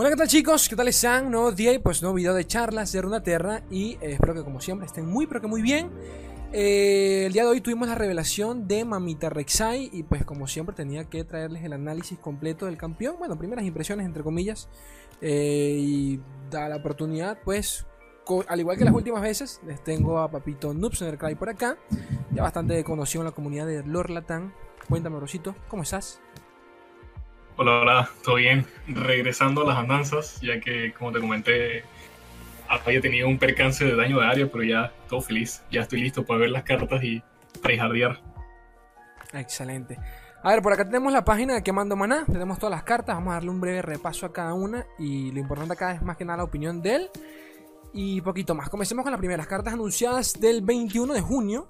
Hola, ¿qué tal chicos? ¿Qué tal están? Nuevo día y pues nuevo video de charlas de Runaterra y eh, espero que como siempre estén muy pero que muy bien. Eh, el día de hoy tuvimos la revelación de Mamita Rek'Sai y pues como siempre tenía que traerles el análisis completo del campeón. Bueno, primeras impresiones entre comillas. Eh, y da la oportunidad pues, al igual que las últimas veces, les tengo a Papito Noobs Cry por acá. Ya bastante conocido en la comunidad de Lorlatan. Cuéntame, Rosito, ¿cómo estás? Hola, hola, ¿todo bien? Regresando a las andanzas, ya que, como te comenté, había tenido un percance de daño de área, pero ya todo feliz. Ya estoy listo para ver las cartas y tryhardear. Excelente. A ver, por acá tenemos la página de Quemando Maná. Tenemos todas las cartas. Vamos a darle un breve repaso a cada una. Y lo importante acá es más que nada la opinión de él. Y poquito más. Comencemos con las primeras cartas anunciadas del 21 de junio.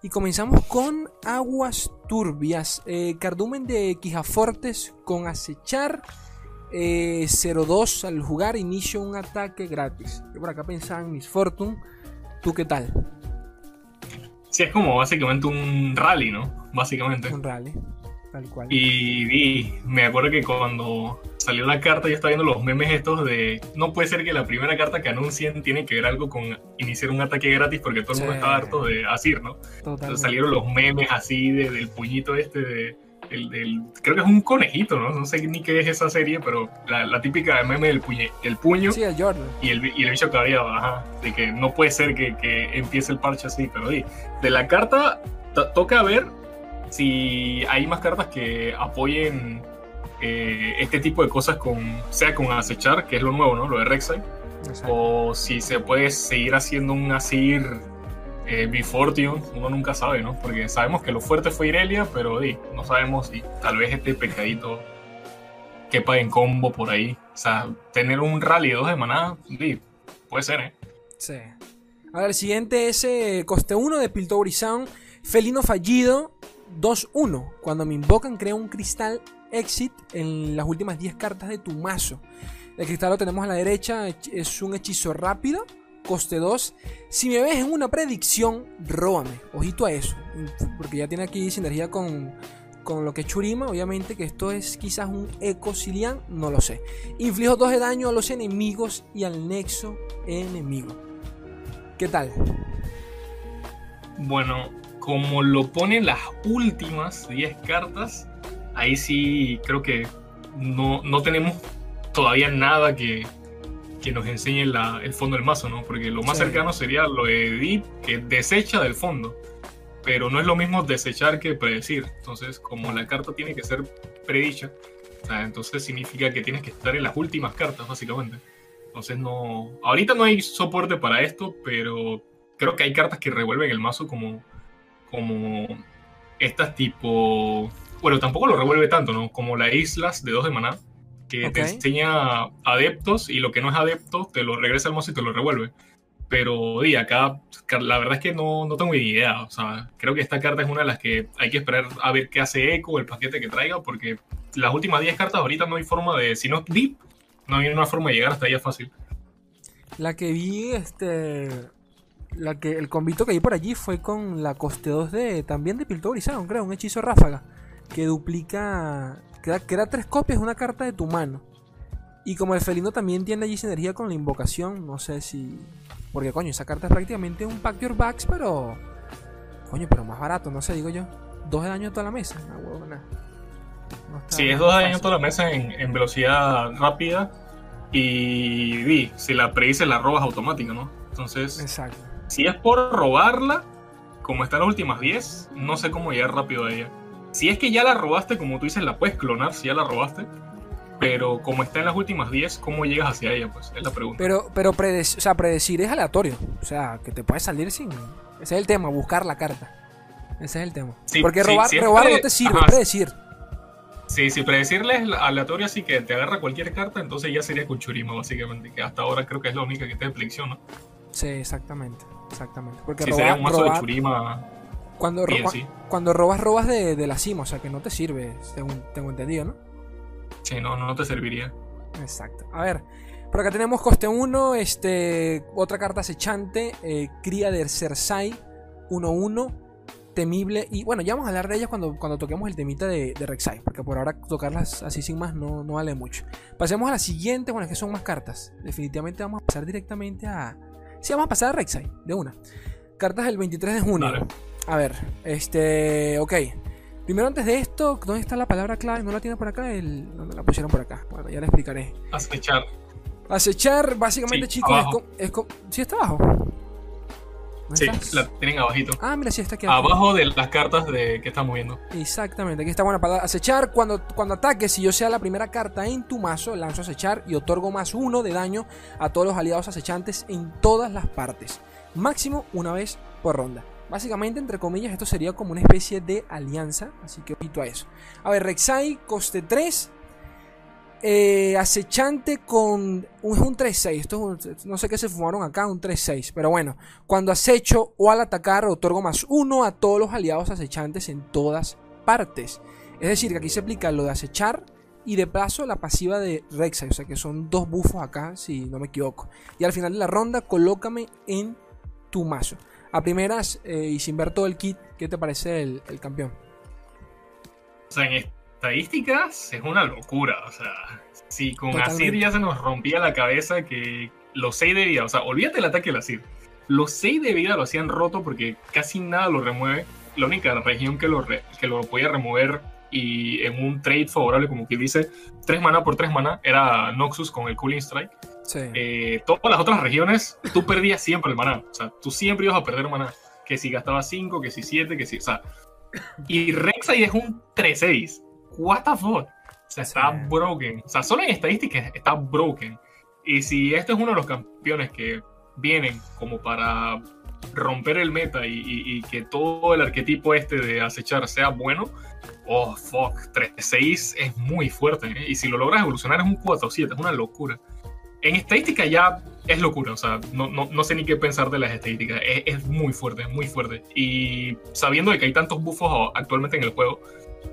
Y comenzamos con Aguas Turbias. Eh, cardumen de Quijafortes con acechar. 0-2 eh, al jugar. Inicio un ataque gratis. Yo por acá pensaba en Miss Fortune. ¿Tú qué tal? Sí, es como básicamente un rally, ¿no? Básicamente. Un rally. Y, me acuerdo que cuando salió la carta, yo estaba viendo los memes estos de. No puede ser que la primera carta que anuncien tiene que ver algo con iniciar un ataque gratis porque todo el mundo está harto de Asir, ¿no? Entonces salieron los memes así del puñito este de. El, creo que es un conejito, ¿no? No sé ni qué es esa serie, pero la, típica meme del puñe, el puño sí, el Jordan. y el, y el bicho cabreado, ajá, de que no puede ser que, que empiece el parche así, pero de la carta toca ver si hay más cartas que apoyen eh, este tipo de cosas con, sea con acechar, que es lo nuevo, ¿no? Lo de Rek'Sai, o si se puede seguir haciendo un Asir eh, Bifortune, uno nunca sabe, ¿no? Porque sabemos que lo fuerte fue Irelia, pero no sabemos si tal vez este pecadito quepa en combo por ahí. O sea, tener un rally de dos de manada, puede ser, ¿eh? Sí. A ver, el siguiente es eh, coste 1 de Piltover Sound, Felino Fallido, 2-1. Cuando me invocan, crea un cristal exit en las últimas 10 cartas de tu mazo. El cristal lo tenemos a la derecha, es un hechizo rápido, coste 2. Si me ves en una predicción, róbame. Ojito a eso, porque ya tiene aquí sinergia con, con lo que es Churima. Obviamente que esto es quizás un eco Cilian, no lo sé. Inflijo 2 de daño a los enemigos y al nexo enemigo. ¿Qué tal? Bueno, como lo ponen las últimas 10 cartas, ahí sí creo que no, tenemos todavía nada que, nos enseñe el fondo del mazo, ¿no? Porque lo más cercano sería lo de Deep, que desecha del fondo. Pero no es lo mismo desechar que predecir. Entonces, como la carta tiene que ser predicha, entonces significa que tienes que estar en las últimas cartas, básicamente. Entonces, no. Ahorita no hay soporte para esto, pero creo que hay cartas que revuelven el mazo como como estas tipo, bueno, tampoco lo revuelve tanto, ¿no? Como las islas de dos de maná, que te enseña adeptos y lo que no es adepto te lo regresa al mazo y te lo revuelve. Pero, di, acá la verdad es que no, no tengo ni idea. O sea, creo que esta carta es una de las que hay que esperar a ver qué hace Echo, el paquete que traiga, porque las últimas 10 cartas ahorita no hay forma de, si no es deep, no hay una forma de llegar hasta ella fácil. La que vi, este, la que, el convito que hay por allí fue con la coste 2 de también de Piltover creo, un hechizo ráfaga que duplica, que da, tres copias de una carta de tu mano. Y como el felino también tiene allí sinergia con la invocación, no sé si. Porque coño, esa carta es prácticamente un Pack Your Backs, pero. Coño, pero más barato, no sé, digo yo. Dos de daño toda la mesa. Una sí, es dos de daño toda la mesa en, velocidad rápida. Y, si la predices la robas automática, ¿no? Entonces. Exacto. Si es por robarla, como está en las últimas 10, no sé cómo llegar rápido a ella. Si es que ya la robaste, como tú dices, la puedes clonar si ya la robaste. Pero como está en las últimas 10, ¿cómo llegas hacia ella? Pues es la pregunta. Pero, pero predecir, o sea, predecir es aleatorio. O sea, que te puedes salir sin. Ese es el tema, buscar la carta. Ese es el tema. Porque robar, robar no te sirve, predecir. Sí, si predecirle es aleatorio, así que te agarra cualquier carta, entonces ya sería Kuchurima, básicamente. Que hasta ahora creo que es la única que te ¿no? Sí, exactamente. Exactamente. Porque sí, sería un mazo de Churima. Cuando, cuando robas, robas de, la cima, o sea que no te sirve, según tengo entendido, ¿no? Sí, no, no te serviría. Exacto. A ver, por acá tenemos coste 1, este, otra carta acechante, eh, cría de Cersei 1-1, temible. Y bueno, ya vamos a hablar de ellas cuando, cuando toquemos el temita de, de Rek'Sai. Porque por ahora tocarlas así sin más no, no vale mucho. Pasemos a la siguiente. Bueno, es que son más cartas. Definitivamente vamos a pasar directamente a. Sí, vamos a pasar a Rek'Sai, de una. Cartas del 23 de junio. A ver, este. Ok. Primero, antes de esto, ¿dónde está la palabra clave? ¿No la tiene por acá? El, no, la pusieron por acá. Bueno, ya la explicaré. Acechar. Acechar, básicamente, Sí, chicos, es, abajo. co- es ¿Sí está abajo? ¿Dónde Sí, estás? la tienen abajito. Ah, mira, sí está aquí. abajo. Abajo de las cartas de que estamos viendo. Exactamente, aquí está buena para acechar. Cuando, cuando ataques, si yo sea la primera carta en tu mazo, lanzo acechar y otorgo más uno de daño a todos los aliados acechantes en todas las partes. Máximo una vez por ronda. Básicamente, entre comillas, esto sería como una especie de alianza. Así que ojito a eso. A ver, Rek'Sai, coste 3. Eh, acechante con. un- Es un 3-6. Esto es no sé qué se fumaron acá, un 3-6. Pero bueno, cuando acecho o al atacar, otorgo más uno a todos los aliados acechantes en todas partes. Es decir, que aquí se aplica lo de acechar y de paso la pasiva de Rek'Sai. O sea que son dos bufos acá, si no me equivoco. Y al final de la ronda, colócame en tu mazo. A primeras, eh, y sin ver todo el kit, ¿qué te parece el, campeón? Estadísticas es una locura. O sea, si con Totalmente. Asir ya se nos rompía la cabeza que los 6 de vida, o sea, olvídate el ataque del Asir. Los 6 de vida lo hacían roto porque casi nada lo remueve. La única región que lo, re- que lo podía remover y en un trade favorable, como que dice, 3 mana por 3 mana, era Noxus con el Cooling Strike. Sí. Eh, todas las otras regiones, tú perdías siempre el maná. O sea, tú siempre ibas a perder maná. Que si gastabas 5, que si 7, que si. O sea. Y Rek'Sai es un 3-6. What the fuck? O sea, está Sí. broken. O sea, solo en estadísticas está broken. Y si este es uno de los campeones que vienen como para romper el meta y, y- y que todo el arquetipo este de acechar sea bueno, oh fuck, 3-6 es muy fuerte. ¿eh? Y si lo logras evolucionar es un 4-7, es una locura en estadística ya es locura, o sea, no, no, no sé ni qué pensar de las estadísticas, es, es muy fuerte, es muy fuerte. Y sabiendo de que hay tantos buffos actualmente en el juego,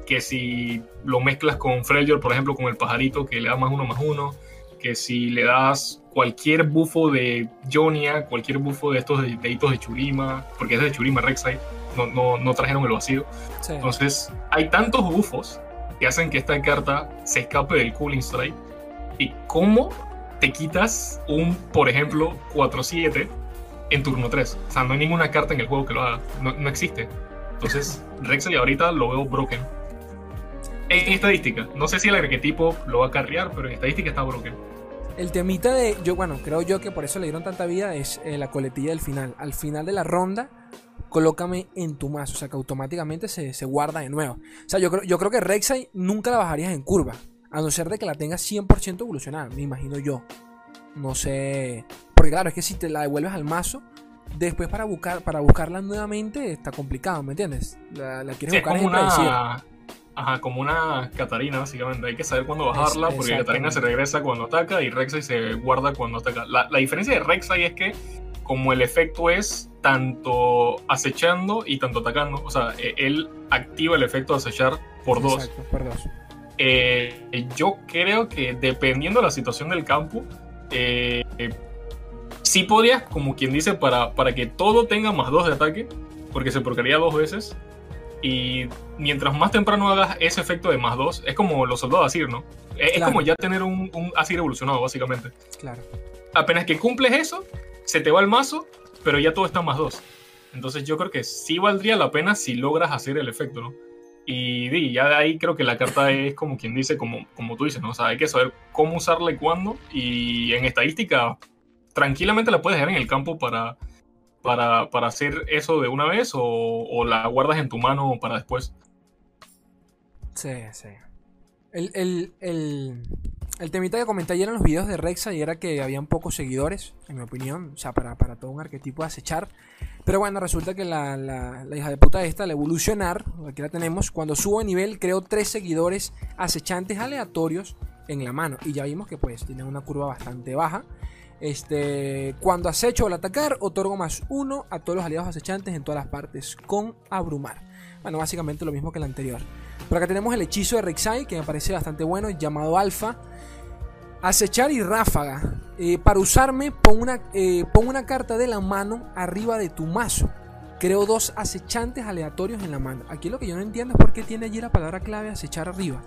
que si lo mezclas con Freljord, por ejemplo, con el pajarito que le da más uno más uno, que si le das cualquier bufo de Jonia, cualquier bufo de estos de- deditos de Churima, porque es de Churima Rek'Sai, no, no, no trajeron el vacío. sí. Entonces, hay tantos bufos que hacen que esta carta se escape del Cooling Strike. ¿Y cómo te quitas un, por ejemplo, 4-7 en turno 3? O sea, no hay ninguna carta en el juego que lo haga. No, no existe. Entonces, Rek'Sai ahorita lo veo broken. En estadística, no sé si el arquetipo lo va a carrear, pero en estadística está broken. El temita de. Yo, bueno, creo yo que por eso le dieron tanta vida es eh, la coletilla del final. Al final de la ronda, colócame en tu mazo. O sea que automáticamente se, se guarda de nuevo. O sea, yo creo, yo creo que Rek'Sai nunca la bajarías en curva. A no ser de que la tengas 100% evolucionada, me imagino yo. No sé. Porque claro, es que si te la devuelves al mazo, después para buscar para buscarla nuevamente está complicado, ¿me entiendes? La, la quieres Sí, es buscar como en una, ajá, como una Catarina, básicamente. Hay que saber cuándo bajarla, Es- porque Catarina se regresa cuando ataca y Rek'Sai se guarda cuando ataca. La, la diferencia de Rek'Sai es que, como el efecto es tanto acechando y tanto atacando, o sea, e- él activa el efecto de acechar por dos. Exacto, por dos. Eh, yo creo que dependiendo de la situación del campo, eh, eh, sí podrías, como quien dice, para, para que todo tenga más dos de ataque, porque se procaría dos veces. Y mientras más temprano hagas ese efecto de más dos, es como los soldados Asir, ¿no? Es, Claro. como ya tener un, un Asir evolucionado, básicamente. Claro. Apenas que cumples eso, se te va el mazo, pero ya todo está más dos. Entonces yo creo que sí valdría la pena si logras hacer el efecto, ¿no? Y, ya de ahí creo que la carta es como quien dice, como, como tú dices, ¿no? O sea, hay que saber cómo usarla y cuándo. Y en estadística, tranquilamente la puedes dejar en el campo para, para, para hacer eso de una vez o, o la guardas en tu mano para después. Sí, sí. El, el, el, el temita que comenté ayer en los videos de Rexa y era que habían pocos seguidores, en mi opinión, o sea, para, para todo un arquetipo de acechar. Pero bueno, resulta que la, la, la hija de puta esta, al evolucionar, aquí la tenemos, cuando subo de nivel creo tres seguidores acechantes aleatorios en la mano. Y ya vimos que pues tiene una curva bastante baja. Este, cuando acecho al atacar, otorgo más uno a todos los aliados acechantes en todas las partes, con abrumar. Bueno, básicamente lo mismo que el anterior. Por acá tenemos el hechizo de Rek'Sai, que me parece bastante bueno, llamado Alfa. Acechar y ráfaga. Eh, para usarme, pon una, eh, una carta de la mano arriba de tu mazo. Creo dos acechantes aleatorios en la mano. Aquí lo que yo no entiendo es por qué tiene allí la palabra clave acechar arriba.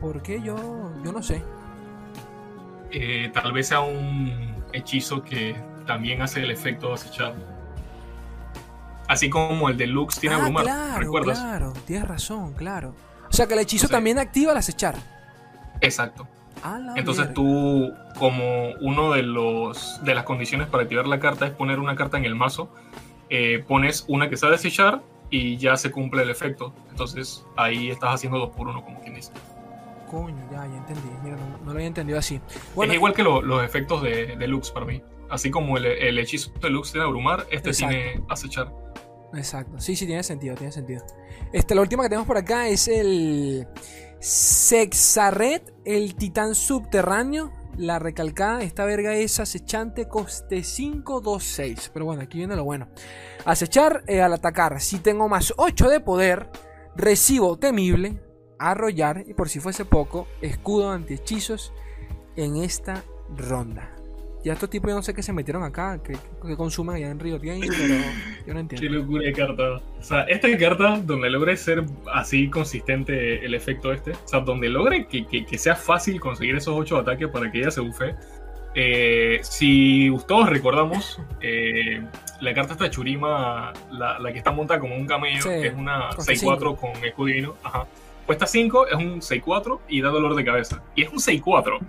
¿Por qué? Yo, yo no sé. Eh, tal vez sea un hechizo que también hace el efecto de acechar. Así como el de Lux tiene ah, abrumar, claro, ¿recuerdas? claro, tienes razón, claro. O sea que el hechizo sea, también activa el acechar. Exacto. Entonces tú, como uno de los de las condiciones para activar la carta es poner una carta en el mazo, eh, pones una que sabe desechar y ya se cumple el efecto. Entonces ahí estás haciendo dos por uno, como quien dice. Coño, ya, ya entendí. Mira, no, no lo había entendido así. Bueno, es igual que lo- los efectos de, de Lux para mí. Así como el, el hechizo de Lux tiene abrumar, este Exacto. tiene acechar. Exacto. Sí, sí, tiene sentido, tiene sentido. Este, la última que tenemos por acá es el Sexarret, el titán subterráneo. La recalcada, esta verga es acechante, coste 526. Pero bueno, aquí viene lo bueno. Acechar eh, al atacar. Si tengo más 8 de poder, recibo temible, arrollar y por si fuese poco, escudo ante hechizos en esta ronda. Ya estos tipos yo no sé qué se metieron acá, que, que consumen allá en Río Game, pero yo no Qué entiendo. locura de carta. O sea, esta carta, donde logre ser así consistente el efecto este, o sea, donde logre que, que- que sea fácil conseguir esos 8 ataques para que ella se bufe. Eh, si todos recordamos, eh, la carta esta Churima, la, la que está montada como un camello, Sí, que es una cuesta 6-4 con escudo divino, ajá. Cuesta 5, es un 6-4 y da dolor de cabeza. Y es un 6-4.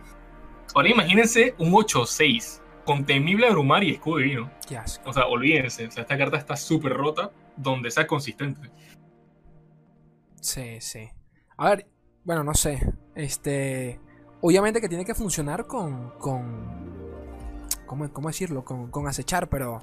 Ahora imagínense un 8-6 con temible abrumar y escudo divino. Qué asco. O sea, olvídense. O sea, esta carta está súper rota donde sea consistente. Sí, sí. A ver, bueno, no sé. Este. Obviamente que tiene que funcionar con. con ¿Cómo, cómo decirlo? Con, con acechar, pero.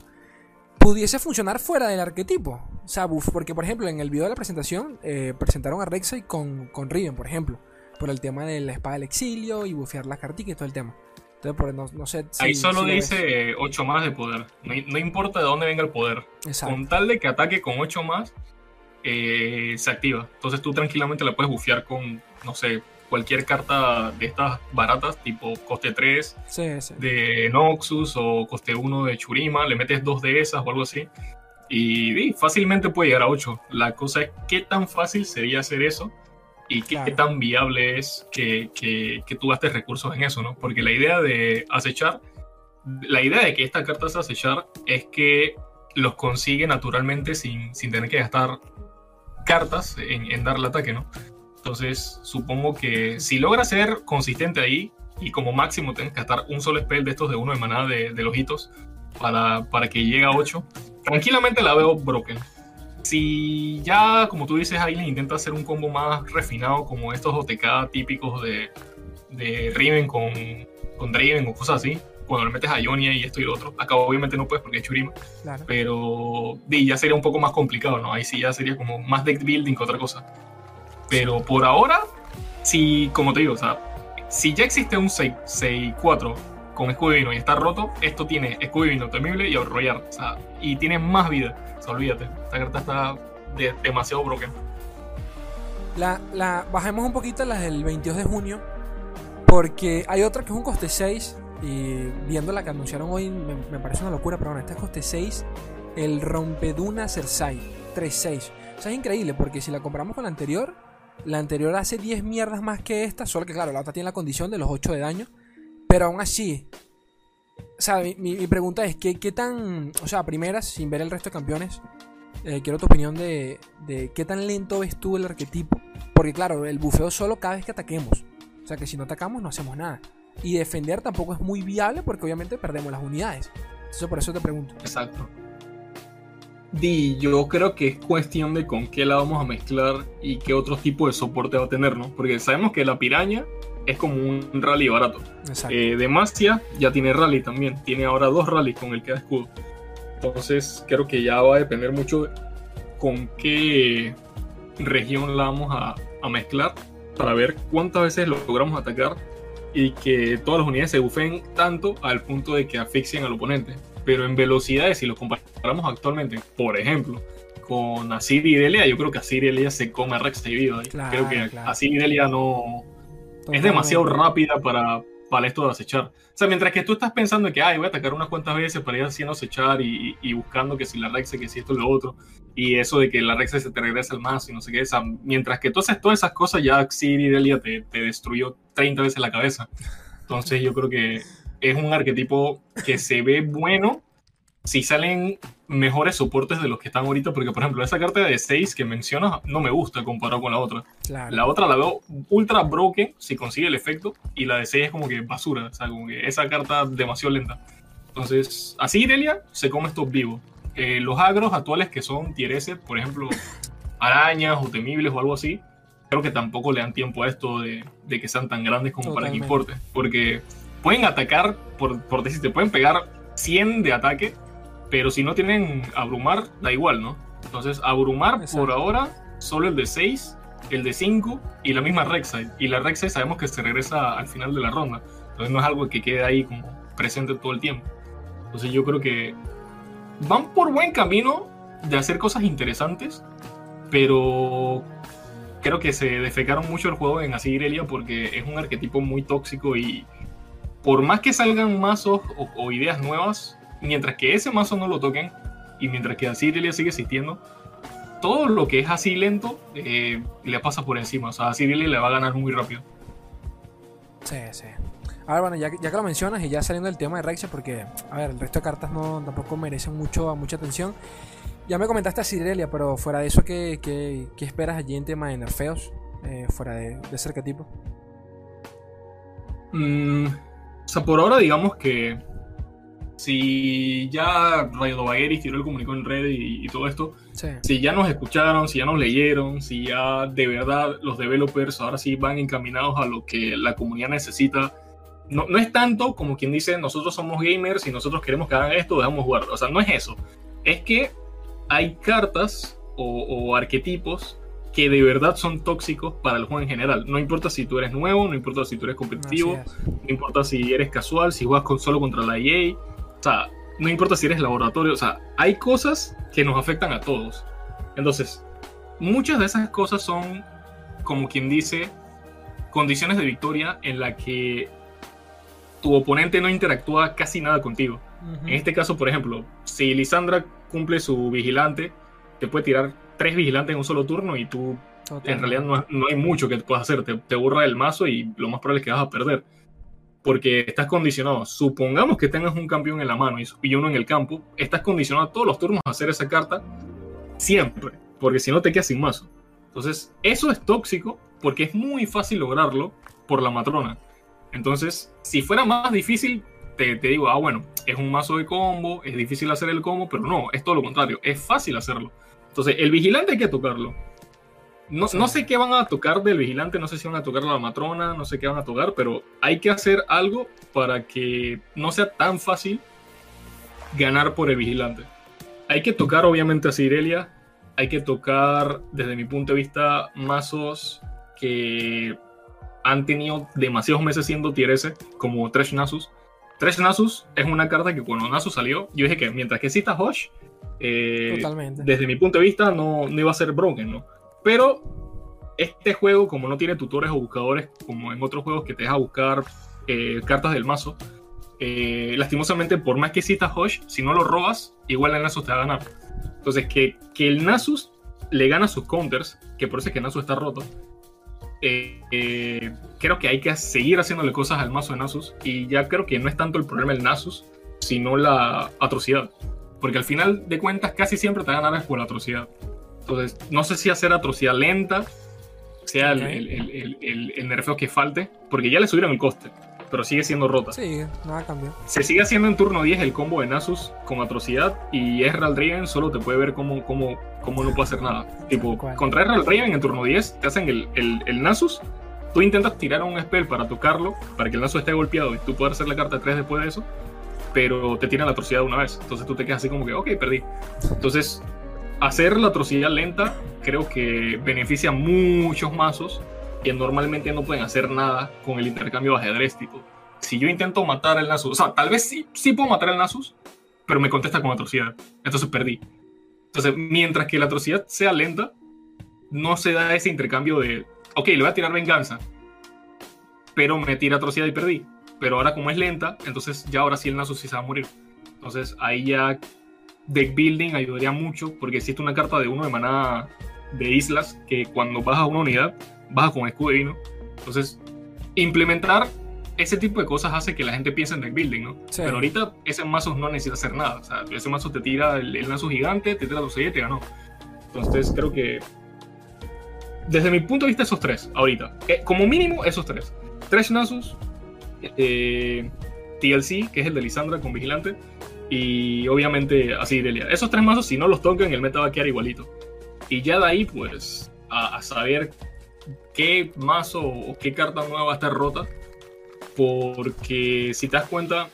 Pudiese funcionar fuera del arquetipo. O sea, porque por ejemplo en el video de la presentación eh, presentaron a Rek'Sai con, con Riven, por ejemplo. Por el tema de la espada del exilio y bufear las cartitas y todo el tema. Entonces, por, no, no sé. si- Ahí solo si dice 8 más de poder. No, no importa de dónde venga el poder. Exacto. Con tal de que ataque con 8 más, eh, se activa. Entonces tú tranquilamente la puedes bufear con, no sé, cualquier carta de estas baratas, tipo coste 3 Sí, sí. de Noxus o coste 1 de Churima. Le metes dos de esas o algo así. Y, y fácilmente puede llegar a 8. La cosa es qué tan fácil sería hacer eso y qué, Claro. tan viable es que, que- que tú gastes recursos en eso, ¿no? Porque la idea de acechar, la idea de que esta carta se acechar es que los consigue naturalmente sin, sin tener que gastar cartas en, en darle ataque, ¿no? Entonces, supongo que si logra ser consistente ahí y como máximo tienes que gastar un solo spell de estos de uno de manada de, de los hitos para, para que llegue a 8, tranquilamente la veo broken. Si ya, como tú dices, Aileen intenta hacer un combo más refinado, como estos OTK típicos de, de Riven con, con Draven o cosas así, cuando le metes a Ionia y esto y lo otro, acá obviamente no puedes porque es Churima, Claro. pero di, ya sería un poco más complicado, ¿no? Ahí sí ya sería como más deck building que otra cosa. Pero por ahora, si, como te digo, o sea, si ya existe un 6 6-4 con escudo divino y está roto, esto tiene escudo divino temible y arrollar, o sea, y tiene más vida. O sea, olvídate, esta carta está de- demasiado broken. La, la, bajemos un poquito las del 22 de junio. Porque hay otra que es un coste 6. Y viendo la que anunciaron hoy me, me parece una locura. Pero bueno, esta es coste 6. El Rompeduna Cersei 3-6. O sea, es increíble porque si la comparamos con la anterior, la anterior hace 10 mierdas más que esta. Solo que claro, la otra tiene la condición de los 8 de daño. Pero aún así, o sea, mi, pregunta es: ¿qué, ¿qué tan. O sea, primeras, sin ver el resto de campeones, eh, quiero tu opinión de, de qué tan lento ves tú el arquetipo. Porque claro, el bufeo solo cada vez que ataquemos. O sea que si no atacamos no hacemos nada. Y defender tampoco es muy viable porque obviamente perdemos las unidades. Entonces por eso te pregunto. Exacto. Di, yo creo que es cuestión de con qué la vamos a mezclar y qué otro tipo de soporte va a tener, ¿no? Porque sabemos que la piraña es como un rally barato. Eh, Demacia ya tiene rally también. Tiene ahora dos rallies con el que da escudo. Entonces creo que ya va a depender mucho con qué región la vamos a, a mezclar para ver cuántas veces lo logramos atacar y que todas las unidades se bufen tanto al punto de que asfixien al oponente. Pero en velocidades, si lo comparamos actualmente, por ejemplo, con Asir y Delia, yo creo que Asir y Delia se come a Rex vivo ahí. Claro, creo que claro. Asir y Delia no, es Totalmente. demasiado rápida para, para esto de acechar. O sea, mientras que tú estás pensando que, ay, voy a atacar unas cuantas veces para ir haciendo acechar y, y buscando que si la Rexe, que si esto y lo otro, y eso de que la Rexe se te regresa al más y no sé qué, o sea, mientras que tú haces todas esas cosas, ya Xiri Delia te, te destruyó 30 veces la cabeza. Entonces yo creo que es un arquetipo que se ve bueno si salen mejores soportes de los que están ahorita, porque por ejemplo, esa carta de 6 que mencionas no me gusta comparado con la otra. La otra la veo ultra broken si consigue el efecto, y la de 6 es como que basura, o sea, como que esa carta demasiado lenta. Entonces, así Irelia se come estos vivos. Eh, los agros actuales que son tier S, por ejemplo, arañas o temibles o algo así, creo que tampoco le dan tiempo a esto de, de que sean tan grandes como para que importe. Porque pueden atacar, por, por decirte, pueden pegar 100 de ataque, pero si no tienen abrumar, da igual, ¿no? Entonces, abrumar por ahora, solo el de 6, el de 5 y la misma Rek'Sai. Y la Rek'Sai sabemos que se regresa al final de la ronda. Entonces no es algo que quede ahí como presente todo el tiempo. Entonces yo creo que van por buen camino de hacer cosas interesantes, pero creo que se defecaron mucho el juego en así Irelia porque es un arquetipo muy tóxico y por más que salgan mazos o ideas nuevas, mientras que ese mazo no lo toquen y mientras que Asirilia sigue existiendo, todo lo que es así lento eh, le pasa por encima. O sea, Asirilia le va a ganar muy rápido. Sí, sí. A ver, bueno, ya, ya, que lo mencionas y ya saliendo del tema de Rexia, porque, a ver, el resto de cartas no tampoco merecen mucho, mucha atención. Ya me comentaste a Sirelia, pero fuera de eso, ¿qué, qué, qué esperas allí en tema de nerfeos? Eh, fuera de, de ese arquetipo. Mm, o sea, por ahora digamos que si ya Rayo Bagueris tiró el comunicó en red y, todo esto, si ya nos escucharon, si ya nos leyeron, si ya de verdad los developers ahora sí van encaminados a lo que la comunidad necesita, no, no es tanto como quien dice nosotros somos gamers y nosotros queremos que hagan esto, dejamos jugar. O sea, no es eso. Es que hay cartas o, o arquetipos que de verdad son tóxicos para el juego en general. No importa si tú eres nuevo, no importa si tú eres competitivo, no importa si eres casual, si juegas con, solo contra la EA o sea, no importa si eres laboratorio, o sea, hay cosas que nos afectan a todos. Entonces, muchas de esas cosas son, como quien dice, condiciones de victoria en la que tu oponente no interactúa casi nada contigo. En este caso, por ejemplo, si Lisandra cumple su vigilante, te puede tirar tres vigilantes en un solo turno y tú en realidad no, hay mucho que puedas hacer. Te, te borra el mazo y lo más probable es que vas a perder porque estás condicionado. Supongamos que tengas un campeón en la mano y uno en el campo, estás condicionado todos los turnos a hacer esa carta siempre, porque si no te quedas sin mazo. Entonces, eso es tóxico porque es muy fácil lograrlo por la matrona. Entonces, si fuera más difícil, te, te, digo, ah, bueno, es un mazo de combo, es difícil hacer el combo, pero no, es todo lo contrario, es fácil hacerlo. Entonces, el vigilante hay que tocarlo. No, no, sé qué van a tocar del vigilante, no sé si van a tocar la matrona, no sé qué van a tocar, pero hay que hacer algo para que no sea tan fácil ganar por el vigilante. Hay que tocar obviamente a Sirelia, hay que tocar desde mi punto de vista mazos que han tenido demasiados meses siendo tier S, como Tresh Nasus. Tresh Nasus es una carta que cuando Nasus salió, yo dije que mientras que exista Hosh, eh, desde mi punto de vista no, no iba a ser broken, ¿no? Pero este juego, como no tiene tutores o buscadores, como en otros juegos que te deja buscar eh, cartas del mazo, eh, lastimosamente, por más que citas Hosh, si no lo robas, igual el Nasus te va a ganar. Entonces, que, que el Nasus le gana sus counters, que por eso es que Nasus está roto, eh, creo que hay que seguir haciéndole cosas al mazo de Nasus. Y ya creo que no es tanto el problema del Nasus, sino la atrocidad. Porque al final de cuentas, casi siempre te va a ganar por atrocidad. Entonces, no sé si hacer atrocidad lenta sea el, el, el, nerfeo que falte, porque ya le subieron el coste, pero sigue siendo rota. Sí, nada cambió. Se sigue haciendo en turno 10 el combo de Nasus con atrocidad y Ezreal Draven solo te puede ver cómo, cómo, cómo no puede hacer nada. Tipo, contra Ezreal Draven en turno 10 te hacen el, Nasus, tú intentas tirar un spell para tocarlo, para que el Nasus esté golpeado y tú puedas hacer la carta 3 después de eso, pero te tiran la atrocidad una vez. Entonces tú te quedas así como que, ok, perdí. Entonces hacer la atrocidad lenta creo que beneficia muchos mazos que normalmente no pueden hacer nada con el intercambio de ajedrez. Tipo, si yo intento matar al Nasus, o sea, tal vez sí, sí puedo matar al Nasus, pero me contesta con atrocidad. Entonces perdí. Entonces, mientras que la atrocidad sea lenta, no se da ese intercambio de, ok, le voy a tirar venganza, pero me tira atrocidad y perdí. Pero ahora como es lenta, entonces ya ahora sí el Nasus sí se va a morir. Entonces ahí ya deck building ayudaría mucho, porque existe una carta de uno de manada de islas que cuando bajas una unidad, baja con escudo divino. Entonces, implementar ese tipo de cosas hace que la gente piense en deck building, ¿no? Pero ahorita ese mazo no necesita hacer nada. O sea, ese mazo te tira el, el gigante, te tira tu 6 y te ganó. Entonces creo que desde mi punto de vista, esos tres, ahorita. Eh, como mínimo, esos tres. Tres Nasus, eh, TLC, que es el de Lisandra con Vigilante, y obviamente así Delia. Esos tres mazos, si no los tocan, el meta va a quedar igualito. Y ya de ahí, pues, a, saber qué mazo o qué carta nueva va a estar rota. Porque si te das cuenta,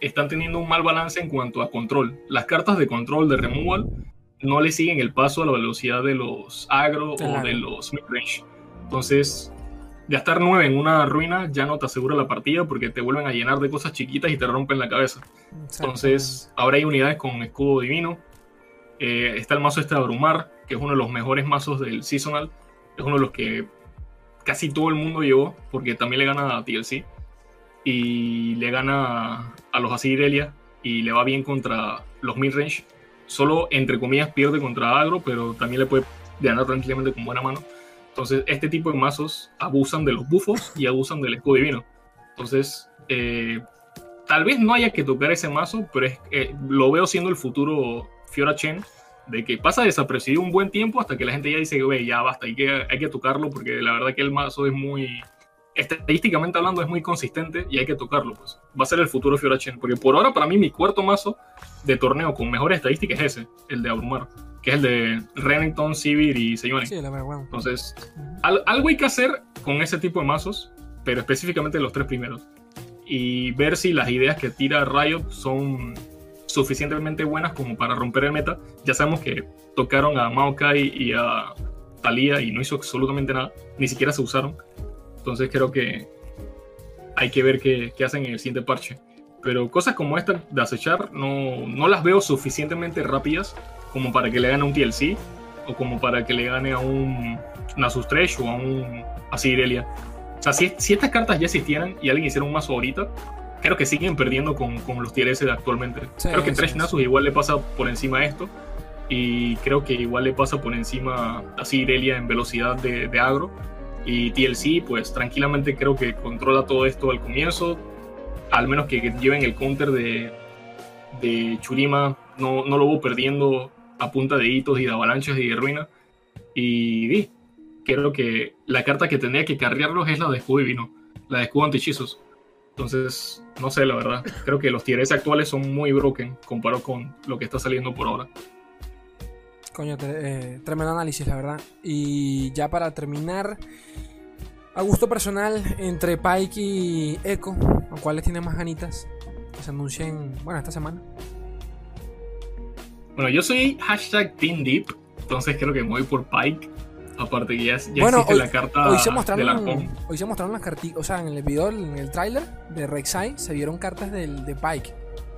están teniendo un mal balance en cuanto a control. Las cartas de control de removal no le siguen el paso a la velocidad de los agro o de los midrange. Entonces, gastar 9 en una ruina ya no te asegura la partida porque te vuelven a llenar de cosas chiquitas y te rompen la cabeza. Entonces, ahora hay unidades con escudo divino. Eh, está el mazo este de Abrumar, que es uno de los mejores mazos del Seasonal. Es uno de los que casi todo el mundo llevó porque también le gana a TLC. Y le gana a los Asirelia y le va bien contra los midrange solo entre comillas pierde contra agro, pero también le puede ganar tranquilamente con buena mano. Entonces, este tipo de mazos abusan de los bufos y abusan del escudo divino. Entonces, eh, tal vez no haya que tocar ese mazo, pero es, eh, lo veo siendo el futuro Fiora Chen, de que pasa desapercibido un buen tiempo hasta que la gente ya dice, güey, ya basta, hay que, hay que tocarlo porque la verdad que el mazo es muy, estadísticamente hablando es muy consistente y hay que tocarlo. Pues. Va a ser el futuro Fiora Chen, porque por ahora para mí mi cuarto mazo de torneo con mejores estadísticas es ese, el de Abrumar, que es el de Renekton, Sivir y Seiyuan. Sí, la verdad, Entonces, algo hay que hacer con ese tipo de mazos, pero específicamente los tres primeros. Y ver si las ideas que tira Riot son suficientemente buenas como para romper el meta. Ya sabemos que tocaron a Maokai y a Talia y no hizo absolutamente nada, ni siquiera se usaron. Entonces creo que hay que ver qué, qué hacen en el siguiente parche. Pero cosas como esta de acechar no, no las veo suficientemente rápidas como para que le gane a un TLC o como para que le gane a un Nasus Thresh o a un Asirelia. O sea, si, si, estas cartas ya existieran y alguien hiciera un mazo ahorita, creo que siguen perdiendo con, con los tier S de actualmente. creo que Thresh Nasus igual le pasa por encima a esto. Y creo que igual le pasa por encima a Sirelia en velocidad de, de agro. Y TLC, pues tranquilamente creo que controla todo esto al comienzo al menos que lleven el counter de, de Churima, no, no lo hubo perdiendo a punta de hitos y de avalanchas y de ruina. Y di, creo que la carta que tendría que cargarlos es la de escudo divino, la de escudo antichizos. Entonces, no sé, la verdad. Creo que los tier actuales son muy broken comparado con lo que está saliendo por ahora. Coño, eh, tremendo análisis, la verdad. Y ya para terminar, a gusto personal, entre Pike y Echo, ¿a cuáles tiene más ganitas? Que se anuncien, bueno, esta semana. Bueno, yo soy hashtag Team Deep, entonces creo que me voy por Pike. Aparte que ya, ya existe la carta hoy se mostraron, Hoy se mostraron las cartitas, o sea, en el video, en el tráiler de Rek'Sai se vieron cartas del, de Pike.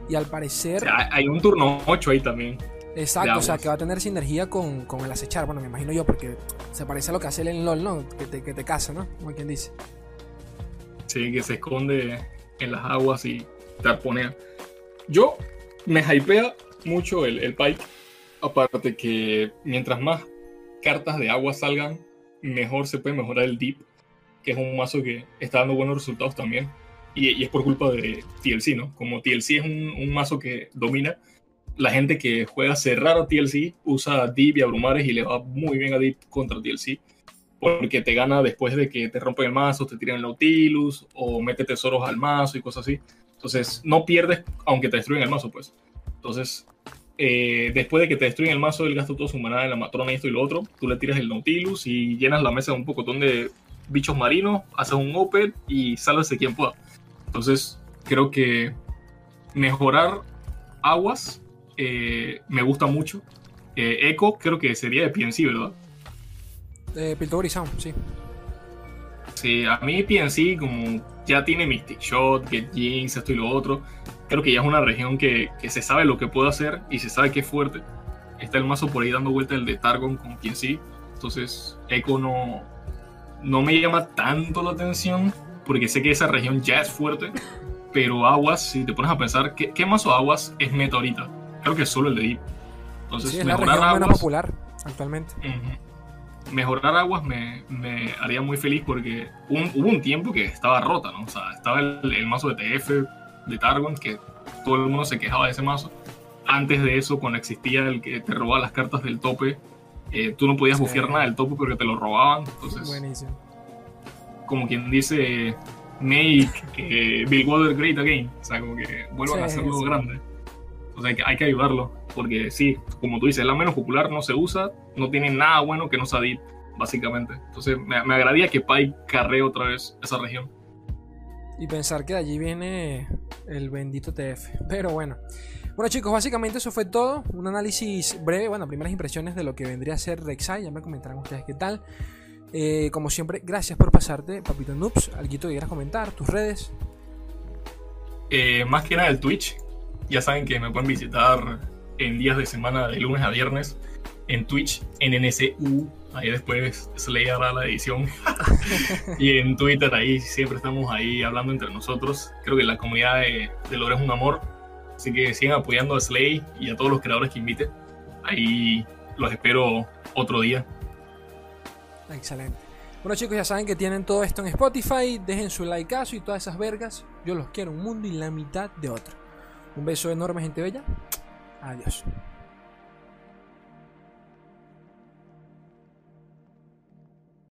Y al parecer... hay un turno 8 ahí también. Exacto, o sea, que va a tener sinergia con, con, el acechar. Bueno, me imagino yo, porque se parece a lo que hace él en LOL, ¿no? Que te, que te caza, ¿no? Como quien dice. Sí, que se esconde en las aguas y te arponea. Yo me hypea mucho el, el Pike. Aparte que mientras más cartas de agua salgan, mejor se puede mejorar el Deep, que es un mazo que está dando buenos resultados también. Y, y es por culpa de TLC, ¿no? Como TLC es un, un mazo que domina la gente que juega cerrar a TLC usa Deep y Abrumares y le va muy bien a Deep contra TLC. Porque te gana después de que te rompen el mazo, te tiran el Nautilus o mete tesoros al mazo y cosas así. Entonces no pierdes aunque te destruyen el mazo, pues. Entonces, eh, después de que te destruyen el mazo, él gasta todo su manada en la matrona esto y lo otro. Tú le tiras el Nautilus y llenas la mesa de un pocotón de bichos marinos, haces un open y de quien pueda. Entonces, creo que mejorar aguas eh, me gusta mucho. Eh, Echo creo que sería de PNC, ¿verdad? De Piltover sí. Sí, a mí PNC como ya tiene Mystic Shot, Get Jinx, esto y lo otro, creo que ya es una región que, se sabe lo que puede hacer y se sabe que es fuerte. Está el mazo por ahí dando vuelta el de Targon con PNC, entonces Echo no, no me llama tanto la atención, porque sé que esa región ya es fuerte, pero Aguas, si te pones a pensar, ¿qué, qué mazo Aguas es meta ahorita? Creo que solo el de Deep. Entonces, sí, es la región menos popular actualmente. Mejorar Aguas me, me, haría muy feliz porque hubo un tiempo que estaba rota, ¿no? O sea, estaba el, mazo de TF, de Targon, que todo el mundo se quejaba de ese mazo. Antes de eso, cuando existía el que te robaba las cartas del tope, eh, tú no podías bufear nada del tope porque te lo robaban. Entonces, Buenísimo. como quien dice, make eh, Bill Water great again. O sea, como que vuelvan a hacerlo grande. O sea, hay que, hay que ayudarlo. Porque sí, como tú dices, la menos popular, no se usa, no tiene nada bueno que no sea Deep, básicamente. Entonces me, me agradaría que Pai carre otra vez esa región. Y pensar que de allí viene el bendito TF. Pero bueno. Bueno chicos, básicamente eso fue todo. Un análisis breve, bueno, primeras impresiones de lo que vendría a ser Rek'Sai. Ya me comentarán ustedes qué tal. Eh, como siempre, gracias por pasarte, Papito Noobs. Que quieras comentar, tus redes. Eh, más que nada el Twitch. Ya saben que me pueden visitar en días de semana de lunes a viernes en Twitch, en NSU. Ahí después Slay hará la edición. y en Twitter, ahí siempre estamos ahí hablando entre nosotros. Creo que la comunidad de, de Lore es un amor. Así que sigan apoyando a Slay y a todos los creadores que invite. Ahí los espero otro día. Excelente. Bueno chicos, ya saben que tienen todo esto en Spotify. Dejen su likeazo y todas esas vergas. Yo los quiero un mundo y la mitad de otro. Un beso enorme, gente bella. Adiós.